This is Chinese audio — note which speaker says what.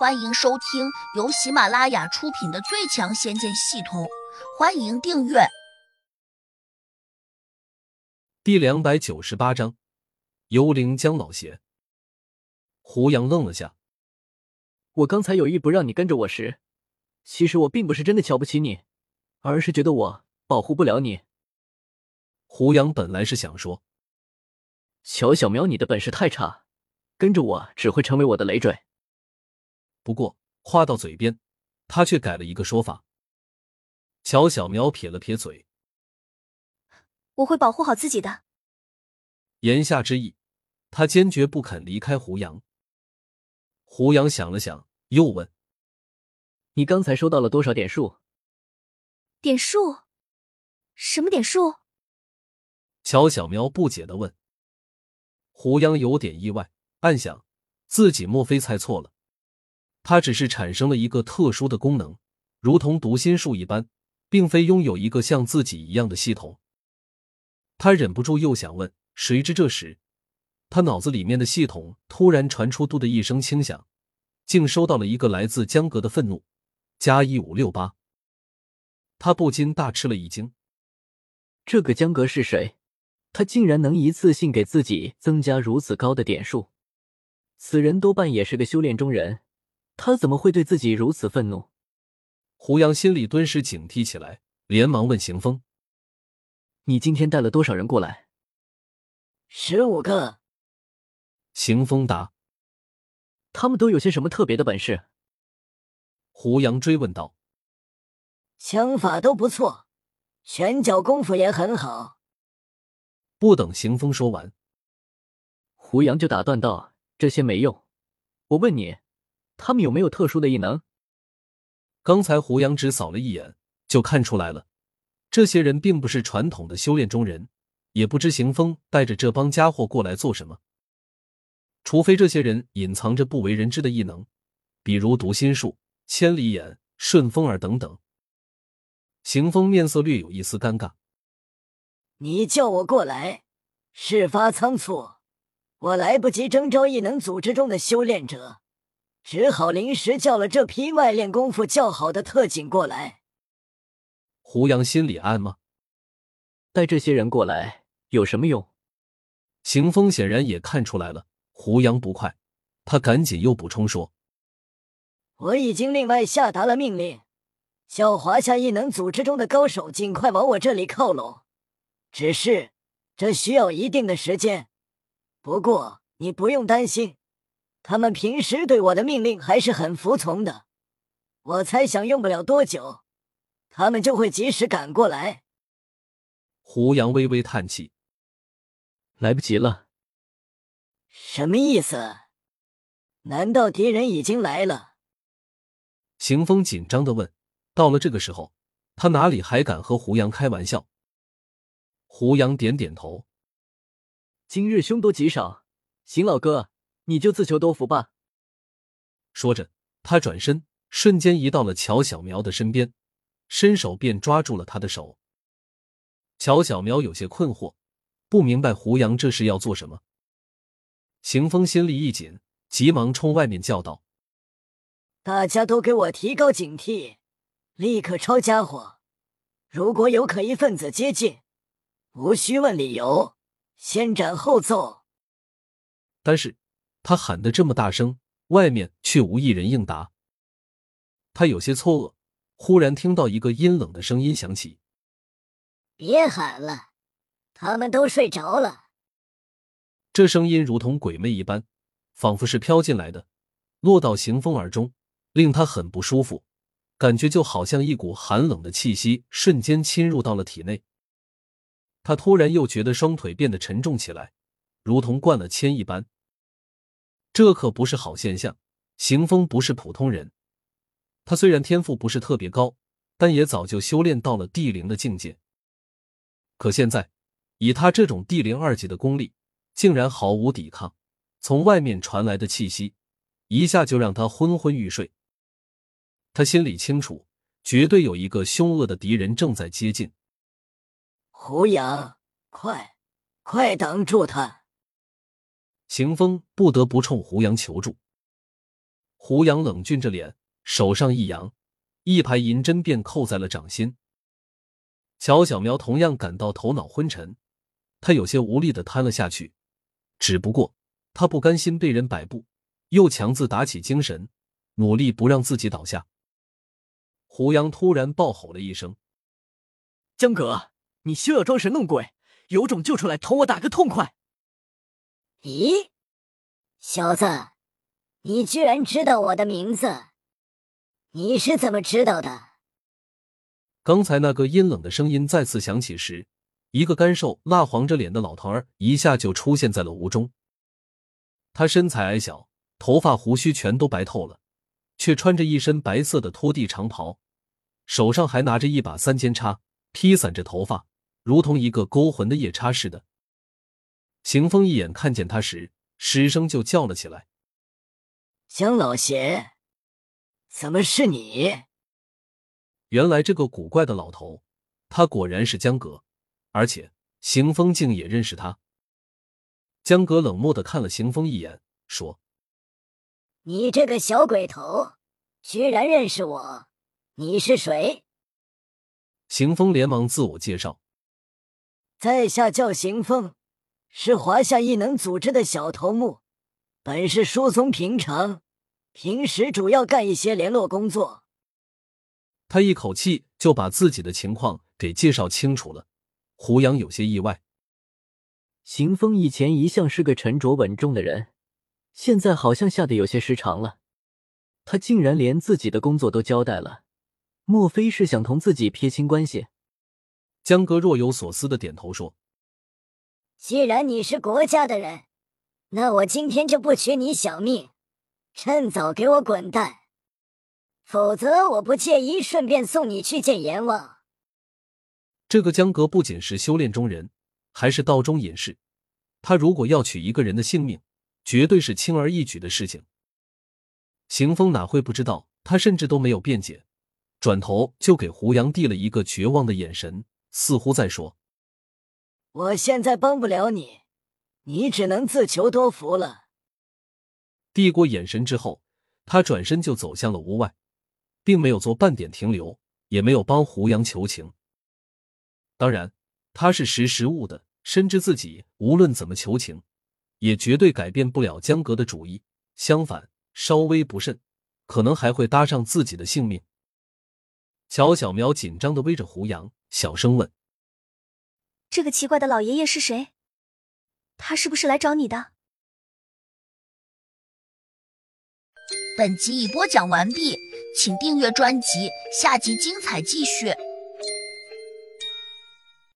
Speaker 1: 欢迎收听由喜马拉雅出品的《最强仙剑系统》，欢迎订阅。
Speaker 2: 第两百九十八章，幽灵江老邪。胡杨愣了下，
Speaker 3: 我刚才有意不让你跟着我时，其实我并不是真的瞧不起你，而是觉得我保护不了你。
Speaker 2: 胡杨本来是想说，
Speaker 3: 乔小苗，你的本事太差，跟着我只会成为我的累赘。
Speaker 2: 不过话到嘴边，他却改了一个说法。乔小苗撇了撇嘴：“
Speaker 4: 我会保护好自己的。”
Speaker 2: 言下之意，他坚决不肯离开胡杨。胡杨想了想，又问：“
Speaker 3: 你刚才收到了多少点数？”“
Speaker 4: 点数？什么点数？”
Speaker 2: 乔小苗不解的问。胡杨有点意外，暗想自己莫非猜错了。它只是产生了一个特殊的功能，如同读心术一般，并非拥有一个像自己一样的系统。他忍不住又想问，谁知这时，他脑子里面的系统突然传出“嘟”的一声轻响，竟收到了一个来自江阁的愤怒，加一五六八。他不禁大吃了一惊，
Speaker 3: 这个江阁是谁？他竟然能一次性给自己增加如此高的点数？此人多半也是个修炼中人。他怎么会对自己如此愤怒？
Speaker 2: 胡杨心里顿时警惕起来，连忙问邢风：“
Speaker 3: 你今天带了多少人过来？”“
Speaker 5: 十五个。”
Speaker 2: 邢风答。
Speaker 3: “他们都有些什么特别的本事？”
Speaker 2: 胡杨追问道。
Speaker 5: “枪法都不错，拳脚功夫也很好。”
Speaker 2: 不等邢风说完，
Speaker 3: 胡杨就打断道：“这些没用，我问你。”他们有没有特殊的异能？
Speaker 2: 刚才胡杨只扫了一眼，就看出来了，这些人并不是传统的修炼中人，也不知行风带着这帮家伙过来做什么。除非这些人隐藏着不为人知的异能，比如读心术、千里眼、顺风耳等等。行风面色略有一丝尴尬：“
Speaker 5: 你叫我过来，事发仓促，我来不及征召异能组织中的修炼者。”只好临时叫了这批外练功夫较好的特警过来。
Speaker 2: 胡杨心里暗骂：
Speaker 3: 带这些人过来有什么用？
Speaker 2: 邢风显然也看出来了胡杨不快，他赶紧又补充说：“
Speaker 5: 我已经另外下达了命令，叫华夏异能组织中的高手尽快往我这里靠拢。只是这需要一定的时间，不过你不用担心。”他们平时对我的命令还是很服从的，我猜想用不了多久，他们就会及时赶过来。
Speaker 2: 胡杨微微叹气：“
Speaker 3: 来不及了。”
Speaker 5: 什么意思？难道敌人已经来了？
Speaker 2: 邢风紧张的问。到了这个时候，他哪里还敢和胡杨开玩笑？胡杨点点头：“
Speaker 3: 今日凶多吉少，邢老哥。”你就自求多福吧。
Speaker 2: 说着，他转身，瞬间移到了乔小苗的身边，伸手便抓住了他的手。乔小苗有些困惑，不明白胡杨这是要做什么。邢风心里一紧，急忙冲外面叫道：“
Speaker 5: 大家都给我提高警惕，立刻抄家伙！如果有可疑分子接近，无需问理由，先斩后奏。”
Speaker 2: 但是。他喊得这么大声，外面却无一人应答。他有些错愕，忽然听到一个阴冷的声音响起：“
Speaker 5: 别喊了，他们都睡着了。”
Speaker 2: 这声音如同鬼魅一般，仿佛是飘进来的，落到行风耳中，令他很不舒服，感觉就好像一股寒冷的气息瞬间侵入到了体内。他突然又觉得双腿变得沉重起来，如同灌了铅一般。这可不是好现象。行风不是普通人，他虽然天赋不是特别高，但也早就修炼到了地灵的境界。可现在，以他这种地灵二级的功力，竟然毫无抵抗。从外面传来的气息，一下就让他昏昏欲睡。他心里清楚，绝对有一个凶恶的敌人正在接近。
Speaker 5: 胡杨，快，快挡住他！
Speaker 2: 邢风不得不冲胡杨求助。胡杨冷峻着脸，手上一扬，一排银针便扣在了掌心。乔小苗同样感到头脑昏沉，他有些无力的瘫了下去。只不过他不甘心被人摆布，又强自打起精神，努力不让自己倒下。胡杨突然暴吼了一声：“
Speaker 3: 江哥，你休要装神弄鬼，有种就出来同我打个痛快！”
Speaker 5: 咦，小子，你居然知道我的名字？你是怎么知道的？
Speaker 2: 刚才那个阴冷的声音再次响起时，一个干瘦、蜡黄着脸的老头儿一下就出现在了屋中。他身材矮小，头发胡须全都白透了，却穿着一身白色的拖地长袍，手上还拿着一把三尖叉，披散着头发，如同一个勾魂的夜叉似的。邢风一眼看见他时，失声就叫了起来：“
Speaker 5: 江老邪，怎么是你？”
Speaker 2: 原来这个古怪的老头，他果然是江格，而且邢风竟也认识他。江格冷漠的看了邢风一眼，说：“
Speaker 5: 你这个小鬼头，居然认识我？你是谁？”
Speaker 2: 邢风连忙自我介绍：“
Speaker 5: 在下叫邢风，是华夏异能组织的小头目，本是疏松平常，平时主要干一些联络工作。”
Speaker 2: 他一口气就把自己的情况给介绍清楚了，胡杨有些意外。
Speaker 3: 邢风以前一向是个沉着稳重的人，现在好像吓得有些失常了。他竟然连自己的工作都交代了，莫非是想同自己撇清关系？
Speaker 2: 江哥若有所思的点头说：“
Speaker 5: 既然你是国家的人，那我今天就不取你小命，趁早给我滚蛋！”否则，我不介意顺便送你去见阎王。
Speaker 2: 这个江阁不仅是修炼中人，还是道中隐士。他如果要取一个人的性命，绝对是轻而易举的事情。邢风哪会不知道？他甚至都没有辩解，转头就给胡杨递了一个绝望的眼神，似乎在说：“
Speaker 5: 我现在帮不了你，你只能自求多福了。”
Speaker 2: 递过眼神之后，他转身就走向了屋外。并没有做半点停留，也没有帮胡杨求情。当然，他是识时务的，深知自己无论怎么求情，也绝对改变不了江格的主意。相反，稍微不慎，可能还会搭上自己的性命。乔小苗紧张的围着胡杨，小声问：“
Speaker 4: 这个奇怪的老爷爷是谁？他是不是来找你的？”
Speaker 1: 本集已播讲完毕。请订阅专辑，下集精彩继续。